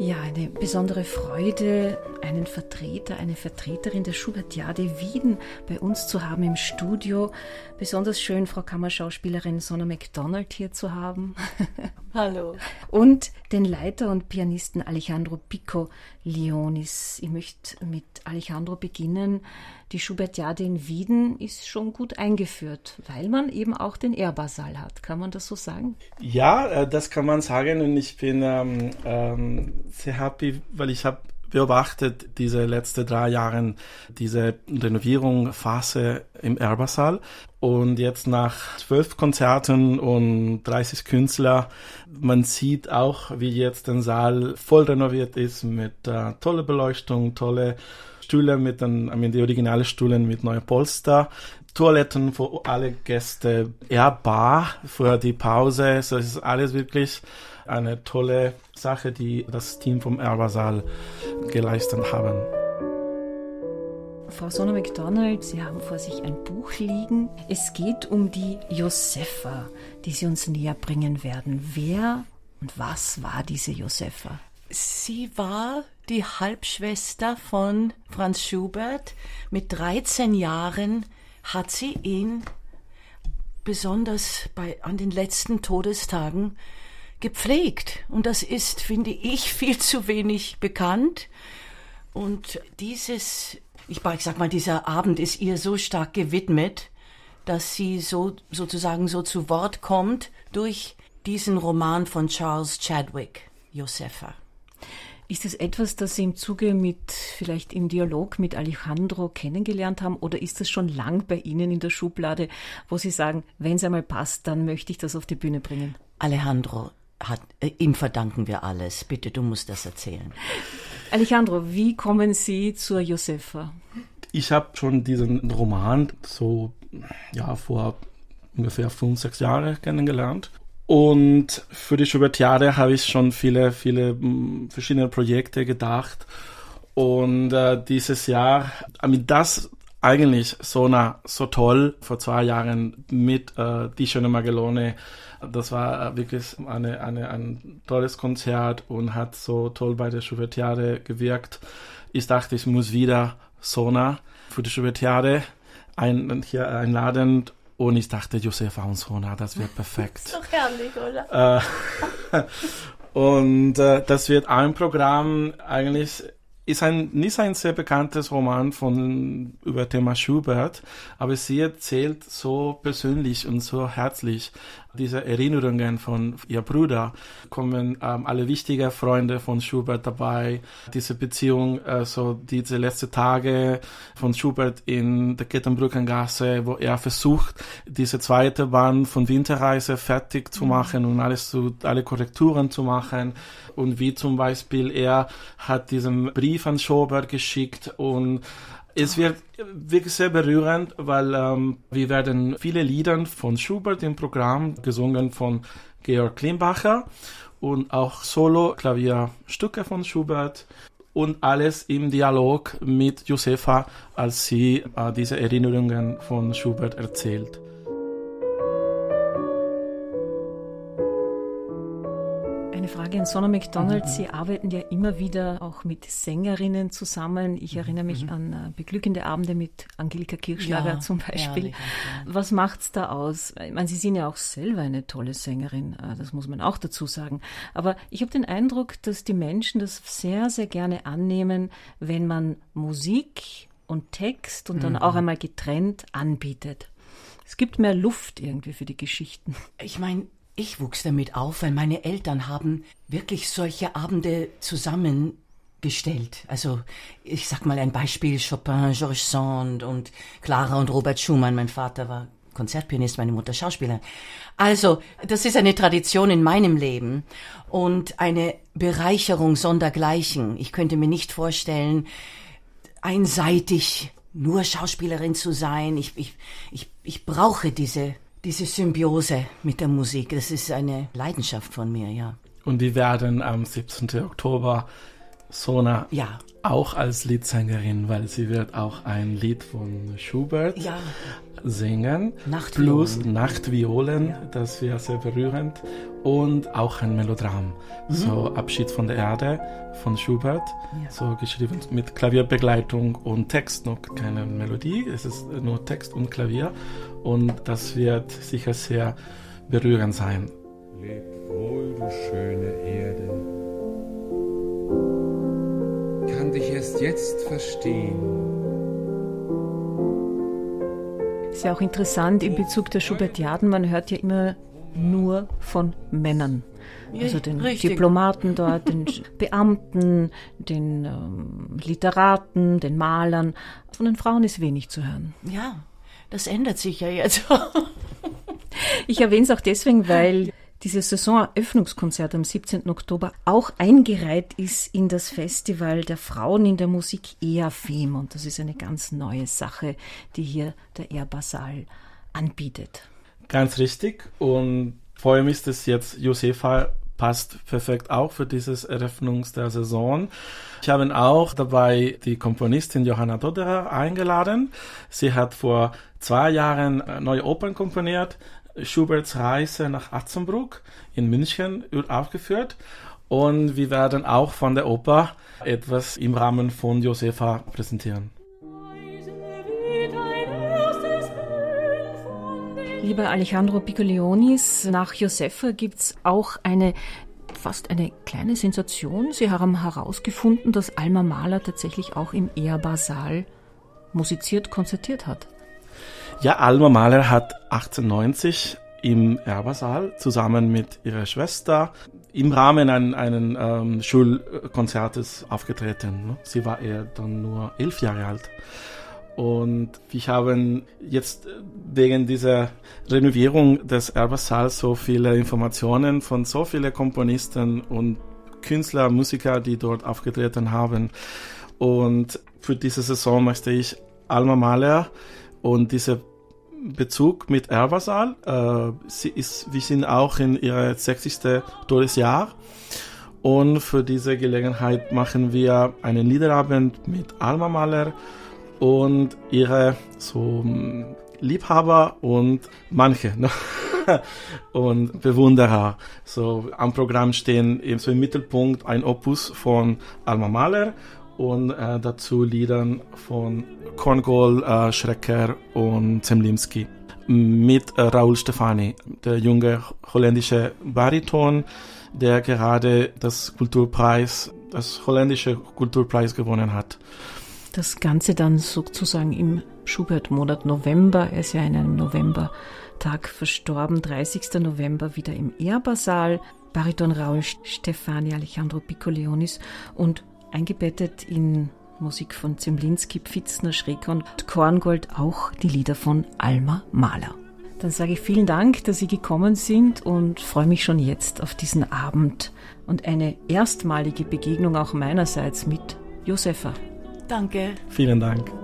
Ja, eine besondere Freude, einen Vertreter, eine Vertreterin der Schubertiade Wien bei uns zu haben im Studio. Besonders schön, Frau Kammerschauspielerin Sonna McDonald hier zu haben. Hallo. Und den Leiter und Pianisten Alejandro Pico Leonis. Ich möchte mit Alejandro beginnen. Die Schubertiade in Wien ist schon gut eingeführt, weil man eben auch den Ehrbarsaal hat. Kann man das so sagen? Ja, äh, das kann man sagen und ich bin ähm, ähm, sehr happy, weil ich habe beobachtet diese letzten drei Jahre diese Renovierungsphase im Erbassaal und jetzt nach zwölf Konzerten und 30 Künstler, man sieht auch, wie jetzt der Saal voll renoviert ist mit äh, tolle Beleuchtung, tolle Stühle mit den, I mean, die originale Stühle mit neuen Polster, Toiletten für alle Gäste, ja, Bar für die Pause, so es ist alles wirklich eine tolle Sache, die das Team vom Erbasal geleistet haben. Frau Sonne McDonald, Sie haben vor sich ein Buch liegen. Es geht um die Josefa, die Sie uns näher bringen werden. Wer und was war diese Josefa? Sie war die Halbschwester von Franz Schubert. Mit 13 Jahren hat sie ihn besonders bei, an den letzten Todestagen gepflegt. Und das ist, finde ich, viel zu wenig bekannt. Und dieses, ich sag mal, dieser Abend ist ihr so stark gewidmet, dass sie so sozusagen so zu Wort kommt durch diesen Roman von Charles Chadwick, Josefa. Ist es etwas, das Sie im Zuge mit, vielleicht im Dialog mit Alejandro kennengelernt haben oder ist das schon lang bei Ihnen in der Schublade, wo Sie sagen, wenn es einmal passt, dann möchte ich das auf die Bühne bringen? Alejandro, hat, äh, ihm verdanken wir alles. Bitte, du musst das erzählen. Alejandro, wie kommen Sie zur Josefa? Ich habe schon diesen Roman so ja vor ungefähr fünf, sechs Jahren kennengelernt und für die Schubertiade habe ich schon viele, viele mm, verschiedene Projekte gedacht. Und äh, dieses Jahr, mit das eigentlich so, na, so toll vor zwei Jahren mit äh, Die schöne Magellone. Das war äh, wirklich eine, eine, ein tolles Konzert und hat so toll bei der Schubertiade gewirkt. Ich dachte, ich muss wieder Sona für die Schubertiade ein, hier einladen und ich dachte, Josefa und Sona, das wird perfekt. ist doch herrlich, oder? Äh, und äh, das wird ein Programm eigentlich ist ein nicht ein sehr bekanntes Roman von über Thema Schubert, aber sie erzählt so persönlich und so herzlich diese Erinnerungen von ihr Bruder. Kommen ähm, alle wichtigen Freunde von Schubert dabei. Diese Beziehung, äh, so diese letzten Tage von Schubert in der Kettenbrückengasse, wo er versucht, diese zweite Band von Winterreise fertig zu mhm. machen und alles zu, alle Korrekturen zu machen und wie zum Beispiel er hat diesen Brief an Schobert geschickt und es wird wirklich sehr berührend, weil ähm, wir werden viele Lieder von Schubert im Programm gesungen von Georg Klimbacher und auch Solo-Klavierstücke von Schubert und alles im Dialog mit Josefa, als sie äh, diese Erinnerungen von Schubert erzählt. Eine Frage an Sonna McDonald. Sie arbeiten ja immer wieder auch mit Sängerinnen zusammen. Ich erinnere mich mhm. an äh, beglückende Abende mit Angelika Kirchschlager ja, zum Beispiel. Ja, Was macht's da aus? Ich meine, Sie sind ja auch selber eine tolle Sängerin, äh, das muss man auch dazu sagen. Aber ich habe den Eindruck, dass die Menschen das sehr, sehr gerne annehmen, wenn man Musik und Text und dann mhm. auch einmal getrennt anbietet. Es gibt mehr Luft irgendwie für die Geschichten. Ich meine, ich wuchs damit auf, weil meine Eltern haben wirklich solche Abende zusammengestellt. Also ich sag mal ein Beispiel, Chopin, Georges Sand und Clara und Robert Schumann. Mein Vater war Konzertpianist, meine Mutter Schauspielerin. Also, das ist eine Tradition in meinem Leben und eine Bereicherung sondergleichen. Ich könnte mir nicht vorstellen, einseitig nur Schauspielerin zu sein. Ich, ich, ich, ich brauche diese diese Symbiose mit der Musik, das ist eine Leidenschaft von mir, ja. Und die werden am 17. Oktober Sona ja. auch als Liedsängerin, weil sie wird auch ein Lied von Schubert ja. Singen. Nachtviolen. Plus Nachtviolen, ja. das wäre sehr berührend. Und auch ein Melodram. Mhm. So Abschied von der Erde von Schubert. Ja. So geschrieben mit Klavierbegleitung und Text, noch keine Melodie. Es ist nur Text und Klavier. Und das wird sicher sehr berührend sein. Leb wohl, du schöne Erde. Kann dich erst jetzt verstehen ist ja auch interessant in Bezug der Schubertiaden, man hört ja immer nur von Männern. Also den Richtig. Diplomaten dort, den Beamten, den ähm, Literaten, den Malern. Von den Frauen ist wenig zu hören. Ja, das ändert sich ja jetzt. ich erwähne es auch deswegen, weil dieses Saisoneröffnungskonzert am 17. Oktober auch eingereiht ist in das Festival der Frauen in der Musik EAFEM. Und das ist eine ganz neue Sache, die hier der Airbasal anbietet. Ganz richtig. Und vor allem ist es jetzt Josefa passt perfekt auch für dieses Eröffnungs der Saison. Ich habe auch dabei die Komponistin Johanna Doderer eingeladen. Sie hat vor zwei Jahren neue Opern komponiert. Schuberts Reise nach Atzenbruck in München aufgeführt. Und wir werden auch von der Oper etwas im Rahmen von Josefa präsentieren. Lieber Alejandro Piccolionis, nach Josefa gibt es auch eine fast eine kleine Sensation. Sie haben herausgefunden, dass Alma Mahler tatsächlich auch im Ehrbar-Saal musiziert, konzertiert hat. Ja, Alma Mahler hat 1890 im Erbersaal zusammen mit ihrer Schwester im Rahmen ein, einen ähm, Schulkonzertes aufgetreten. Ne? Sie war eher dann nur elf Jahre alt. Und wir haben jetzt wegen dieser Renovierung des Erbersaals so viele Informationen von so vielen Komponisten und Künstler, Musiker, die dort aufgetreten haben. Und für diese Saison möchte ich Alma Mahler und dieser Bezug mit Erwasal, äh, sie ist, wir sind auch in ihrer 60. Todesjahr. Und für diese Gelegenheit machen wir einen Liederabend mit Alma Mahler und ihre so Liebhaber und manche ne? und Bewunderer. So am Programm stehen so im Mittelpunkt ein Opus von Alma Mahler und äh, dazu Liedern von Korngold, äh, Schrecker und Zemlimski mit äh, Raoul Stefani, der junge holländische Bariton, der gerade das Kulturpreis, das holländische Kulturpreis gewonnen hat. Das Ganze dann sozusagen im Schubert-Monat November, er ist ja in einem Novembertag verstorben, 30. November wieder im Ehrbarsaal, Bariton Raoul Stefani, Alejandro Piccolionis und eingebettet in Musik von Zemlinski, Pfitzner, Schrecker und Korngold auch die Lieder von Alma Mahler. Dann sage ich vielen Dank, dass Sie gekommen sind und freue mich schon jetzt auf diesen Abend und eine erstmalige Begegnung auch meinerseits mit Josefa. Danke. Vielen Dank.